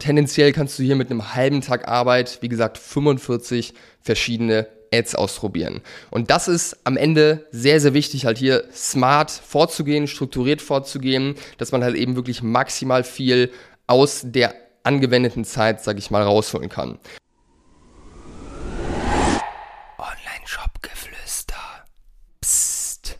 tendenziell kannst du hier mit einem halben Tag Arbeit, wie gesagt, 45 verschiedene Ads ausprobieren. Und das ist am Ende sehr, sehr wichtig, halt hier smart vorzugehen, strukturiert vorzugehen, dass man halt eben wirklich maximal viel aus der angewendeten Zeit, sag ich mal, rausholen kann. Online-Shop-Geflüster. Psst.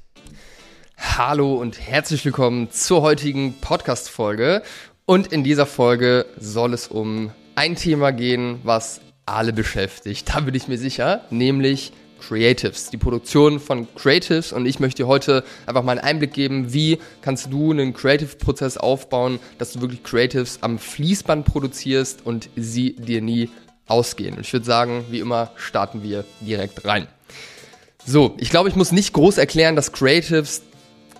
Hallo und herzlich willkommen zur heutigen Podcast-Folge. Und in dieser Folge soll es um ein Thema gehen, was alle beschäftigt. Da bin ich mir sicher, nämlich Creatives, die Produktion von Creatives und ich möchte dir heute einfach mal einen Einblick geben, wie kannst du einen Creative-Prozess aufbauen, dass du wirklich Creatives am Fließband produzierst und sie dir nie ausgehen. Und ich würde sagen, wie immer starten wir direkt rein. So, ich glaube, ich muss nicht groß erklären, dass Creatives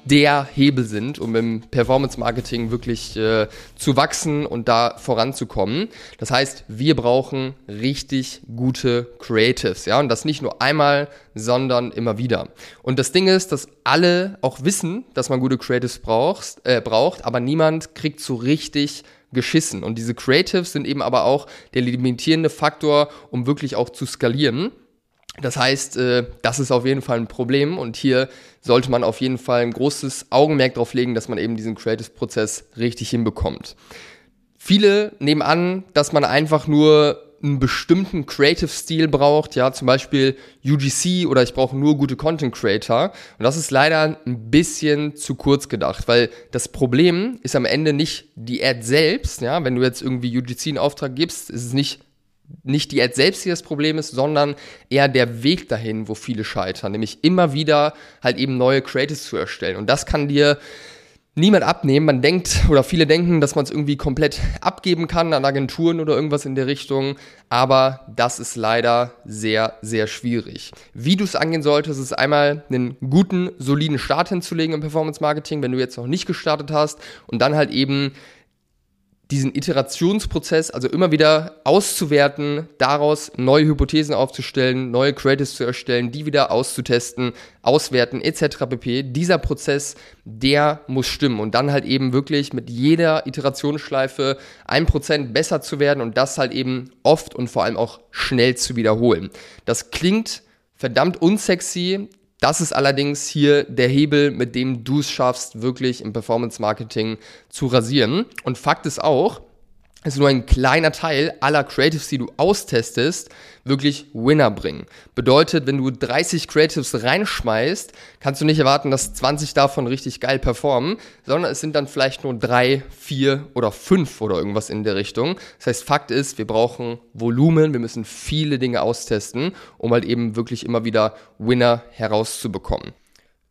der Hebel sind, um im Performance Marketing wirklich äh, zu wachsen und da voranzukommen. Das heißt, wir brauchen richtig gute Creatives, ja, und das nicht nur einmal, sondern immer wieder. Und das Ding ist, dass alle auch wissen, dass man gute Creatives brauchst, äh, braucht, aber niemand kriegt so richtig geschissen. Und diese Creatives sind eben aber auch der limitierende Faktor, um wirklich auch zu skalieren. Das heißt, äh, das ist auf jeden Fall ein Problem und hier sollte man auf jeden Fall ein großes Augenmerk darauf legen, dass man eben diesen Creative-Prozess richtig hinbekommt. Viele nehmen an, dass man einfach nur einen bestimmten Creative-Stil braucht, ja, zum Beispiel UGC oder ich brauche nur gute Content Creator. Und das ist leider ein bisschen zu kurz gedacht, weil das Problem ist am Ende nicht die Ad selbst, ja, wenn du jetzt irgendwie UGC in Auftrag gibst, ist es nicht nicht die Ad selbst, die das Problem ist, sondern eher der Weg dahin, wo viele scheitern, nämlich immer wieder halt eben neue Creatives zu erstellen. Und das kann dir niemand abnehmen. Man denkt oder viele denken, dass man es irgendwie komplett abgeben kann an Agenturen oder irgendwas in der Richtung, aber das ist leider sehr, sehr schwierig. Wie du es angehen solltest, ist einmal einen guten, soliden Start hinzulegen im Performance Marketing, wenn du jetzt noch nicht gestartet hast und dann halt eben diesen Iterationsprozess, also immer wieder auszuwerten, daraus neue Hypothesen aufzustellen, neue Creatives zu erstellen, die wieder auszutesten, auswerten etc. pp. Dieser Prozess, der muss stimmen und dann halt eben wirklich mit jeder Iterationsschleife ein Prozent besser zu werden und das halt eben oft und vor allem auch schnell zu wiederholen. Das klingt verdammt unsexy, das ist allerdings hier der Hebel, mit dem du es schaffst, wirklich im Performance Marketing zu rasieren. Und Fakt ist auch, ist nur ein kleiner Teil aller Creatives, die du austestest, wirklich Winner bringen. Bedeutet, wenn du 30 Creatives reinschmeißt, kannst du nicht erwarten, dass 20 davon richtig geil performen, sondern es sind dann vielleicht nur drei, vier oder fünf oder irgendwas in der Richtung. Das heißt, Fakt ist, wir brauchen Volumen, wir müssen viele Dinge austesten, um halt eben wirklich immer wieder Winner herauszubekommen.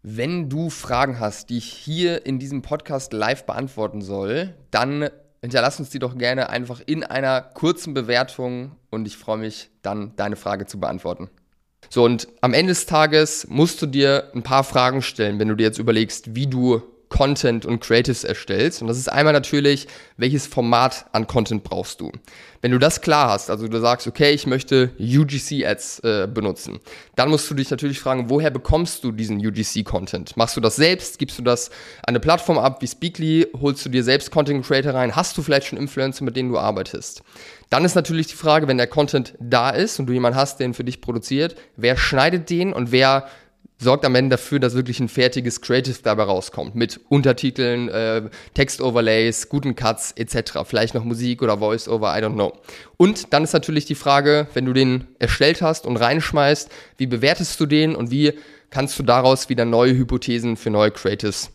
Wenn du Fragen hast, die ich hier in diesem Podcast live beantworten soll, dann hinterlass uns die doch gerne einfach in einer kurzen Bewertung und ich freue mich dann, deine Frage zu beantworten. So, und am Ende des Tages musst du dir ein paar Fragen stellen, wenn du dir jetzt überlegst, wie du Content und Creatives erstellst. Und das ist einmal natürlich, welches Format an Content brauchst du. Wenn du das klar hast, also du sagst, okay, ich möchte UGC-Ads äh, benutzen, dann musst du dich natürlich fragen, woher bekommst du diesen UGC-Content? Machst du das selbst? Gibst du das an eine Plattform ab wie Speakly? Holst du dir selbst Content Creator rein? Hast du vielleicht schon Influencer, mit denen du arbeitest? Dann ist natürlich die Frage, wenn der Content da ist und du jemanden hast, der ihn für dich produziert, wer schneidet den und wer sorgt am Ende dafür, dass wirklich ein fertiges Creative dabei rauskommt. Mit Untertiteln, äh, Textoverlays, guten Cuts etc. Vielleicht noch Musik oder Voice-Over, I don't know. Und dann ist natürlich die Frage, wenn du den erstellt hast und reinschmeißt, wie bewertest du den und wie kannst du daraus wieder neue Hypothesen für neue Creatives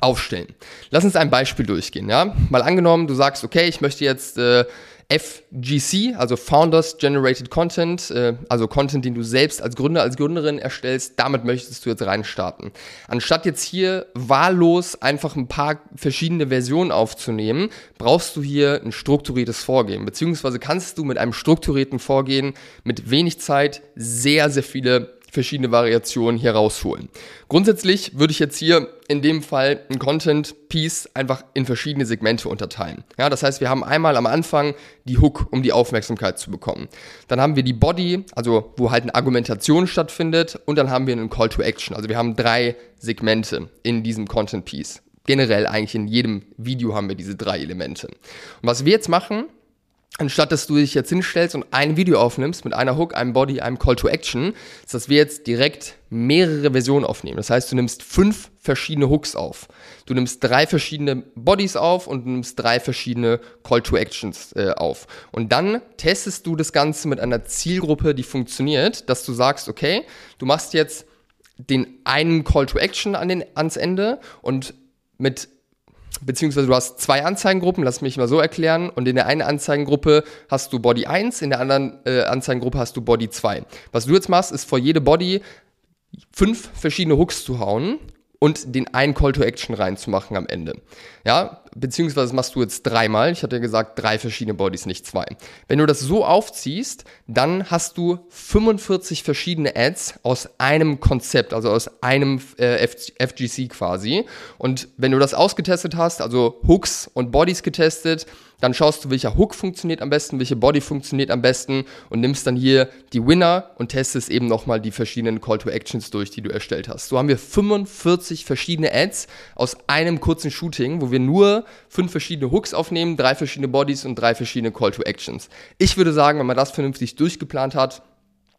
aufstellen. Lass uns ein Beispiel durchgehen. Ja? Mal angenommen, du sagst, okay, ich möchte jetzt äh, FGC, also Founders Generated Content, äh, also Content, den du selbst als Gründer, als Gründerin erstellst, damit möchtest du jetzt reinstarten. Anstatt jetzt hier wahllos einfach ein paar verschiedene Versionen aufzunehmen, brauchst du hier ein strukturiertes Vorgehen, beziehungsweise kannst du mit einem strukturierten Vorgehen mit wenig Zeit sehr, sehr viele verschiedene Variationen hier rausholen. Grundsätzlich würde ich jetzt hier in dem Fall ein Content Piece einfach in verschiedene Segmente unterteilen. Ja, das heißt, wir haben einmal am Anfang die Hook, um die Aufmerksamkeit zu bekommen. Dann haben wir die Body, also wo halt eine Argumentation stattfindet und dann haben wir einen Call to Action. Also wir haben drei Segmente in diesem Content Piece. Generell eigentlich in jedem Video haben wir diese drei Elemente. Und was wir jetzt machen, anstatt dass du dich jetzt hinstellst und ein Video aufnimmst mit einer Hook, einem Body, einem Call to Action, ist, dass wir jetzt direkt mehrere Versionen aufnehmen. Das heißt, du nimmst fünf verschiedene Hooks auf. Du nimmst drei verschiedene Bodies auf und du nimmst drei verschiedene Call to Actions äh, auf. Und dann testest du das Ganze mit einer Zielgruppe, die funktioniert, dass du sagst, okay, du machst jetzt den einen Call to Action an den, ans Ende und mit beziehungsweise du hast zwei Anzeigengruppen, lass mich mal so erklären. Und in der einen Anzeigengruppe hast du Body 1, in der anderen äh, Anzeigengruppe hast du Body 2. Was du jetzt machst, ist vor jede Body fünf verschiedene Hooks zu hauen und den einen Call to Action reinzumachen am Ende. Ja, beziehungsweise machst du jetzt dreimal. Ich hatte ja gesagt, drei verschiedene Bodies, nicht zwei. Wenn du das so aufziehst, dann hast du 45 verschiedene Ads aus einem Konzept, also aus einem äh, FGC quasi. Und wenn du das ausgetestet hast, also Hooks und Bodies getestet, dann schaust du, welcher Hook funktioniert am besten, welche Body funktioniert am besten und nimmst dann hier die Winner und testest eben nochmal die verschiedenen Call to Actions durch, die du erstellt hast. So haben wir 45 verschiedene Ads aus einem kurzen Shooting, wo wir nur fünf verschiedene Hooks aufnehmen, drei verschiedene Bodies und drei verschiedene Call to Actions. Ich würde sagen, wenn man das vernünftig durchgeplant hat,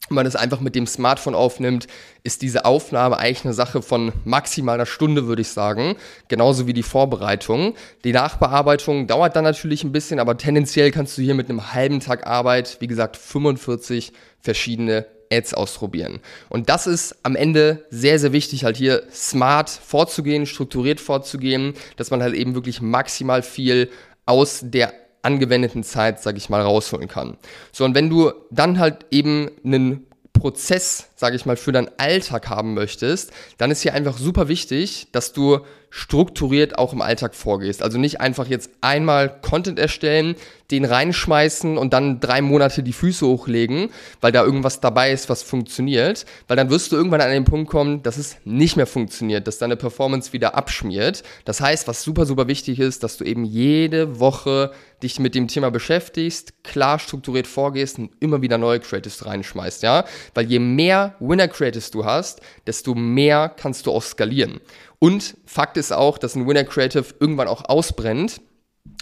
man es einfach mit dem Smartphone aufnimmt, ist diese Aufnahme eigentlich eine Sache von maximal einer Stunde, würde ich sagen. Genauso wie die Vorbereitung. Die Nachbearbeitung dauert dann natürlich ein bisschen, aber tendenziell kannst du hier mit einem halben Tag Arbeit, wie gesagt, 45 verschiedene Ads ausprobieren. Und das ist am Ende sehr, sehr wichtig, halt hier smart vorzugehen, strukturiert vorzugehen, dass man halt eben wirklich maximal viel aus der angewendeten Zeit, sag ich mal, rausholen kann. So, und wenn du dann halt eben einen Prozess, sage ich mal, für deinen Alltag haben möchtest, dann ist hier einfach super wichtig, dass du strukturiert auch im Alltag vorgehst. Also nicht einfach jetzt einmal Content erstellen, den reinschmeißen und dann drei Monate die Füße hochlegen, weil da irgendwas dabei ist, was funktioniert. Weil dann wirst du irgendwann an den Punkt kommen, dass es nicht mehr funktioniert, dass deine Performance wieder abschmiert. Das heißt, was super, super wichtig ist, dass du eben jede Woche dich mit dem Thema beschäftigst, klar strukturiert vorgehst und immer wieder neue Creatives reinschmeißt, ja? Weil je mehr Winner Creatives du hast, desto mehr kannst du auch skalieren. Und Fakt ist auch, dass ein Winner Creative irgendwann auch ausbrennt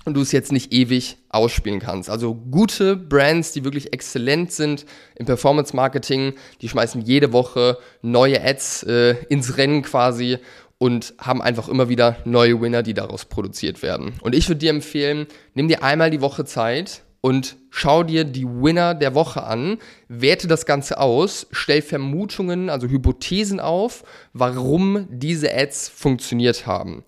und du es jetzt nicht ewig ausspielen kannst. Also gute Brands, die wirklich exzellent sind im Performance Marketing, die schmeißen jede Woche neue Ads äh, ins Rennen quasi und haben einfach immer wieder neue Winner, die daraus produziert werden. Und ich würde dir empfehlen, nimm dir einmal die Woche Zeit und schau dir die Winner der Woche an, werte das Ganze aus, stell Vermutungen, also Hypothesen auf, warum diese Ads funktioniert haben.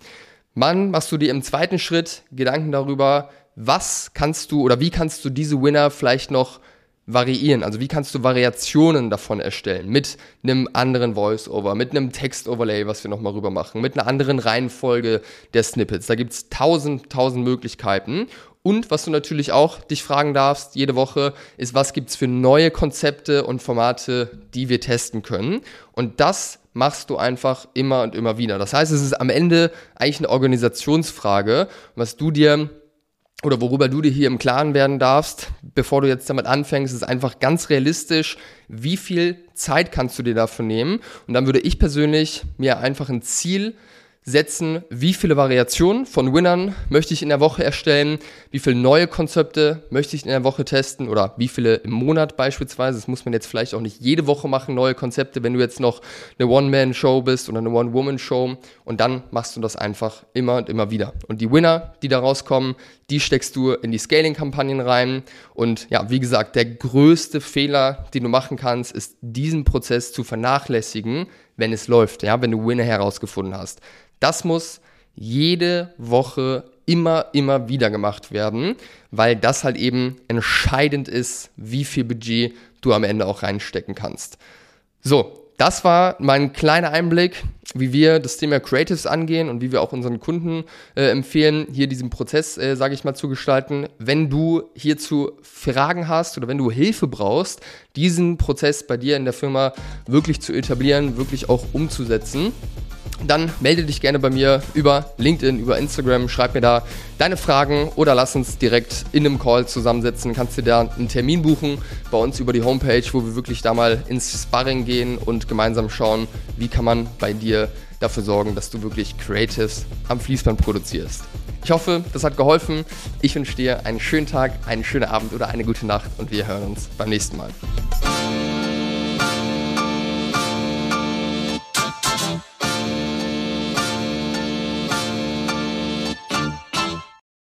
Mann, machst du dir im zweiten Schritt Gedanken darüber, was kannst du oder wie kannst du diese Winner vielleicht noch variieren? Also wie kannst du Variationen davon erstellen? Mit einem anderen Voice-Over, mit einem Text-Overlay, was wir nochmal rüber machen, mit einer anderen Reihenfolge der Snippets. Da gibt's tausend, tausend Möglichkeiten. Und was du natürlich auch dich fragen darfst jede Woche, ist, was gibt es für neue Konzepte und Formate, die wir testen können. Und das machst du einfach immer und immer wieder. Das heißt, es ist am Ende eigentlich eine Organisationsfrage, was du dir oder worüber du dir hier im Klaren werden darfst, bevor du jetzt damit anfängst, ist einfach ganz realistisch, wie viel Zeit kannst du dir dafür nehmen. Und dann würde ich persönlich mir einfach ein Ziel setzen, wie viele Variationen von Winnern möchte ich in der Woche erstellen, wie viele neue Konzepte möchte ich in der Woche testen oder wie viele im Monat beispielsweise. Das muss man jetzt vielleicht auch nicht jede Woche machen, neue Konzepte, wenn du jetzt noch eine One-Man-Show bist oder eine One-Woman-Show und dann machst du das einfach immer und immer wieder. Und die Winner, die da rauskommen, die steckst du in die Scaling-Kampagnen rein und ja, wie gesagt, der größte Fehler, den du machen kannst, ist diesen Prozess zu vernachlässigen, wenn es läuft, ja, wenn du Winner herausgefunden hast. Das muss jede Woche immer, immer wieder gemacht werden, weil das halt eben entscheidend ist, wie viel Budget du am Ende auch reinstecken kannst. So, das war mein kleiner Einblick, wie wir das Thema Creatives angehen und wie wir auch unseren Kunden äh, empfehlen, hier diesen Prozess, äh, sage ich mal, zu gestalten. Wenn du hierzu Fragen hast oder wenn du Hilfe brauchst, diesen Prozess bei dir in der Firma wirklich zu etablieren, wirklich auch umzusetzen, dann melde dich gerne bei mir über LinkedIn, über Instagram, schreib mir da deine Fragen oder lass uns direkt in einem Call zusammensetzen. Kannst dir da einen Termin buchen bei uns über die Homepage, wo wir wirklich da mal ins Sparring gehen und gemeinsam schauen, wie kann man bei dir dafür sorgen, dass du wirklich Creatives am Fließband produzierst. Ich hoffe, das hat geholfen. Ich wünsche dir einen schönen Tag, einen schönen Abend oder eine gute Nacht und wir hören uns beim nächsten Mal.